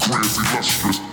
Crazy lustrous.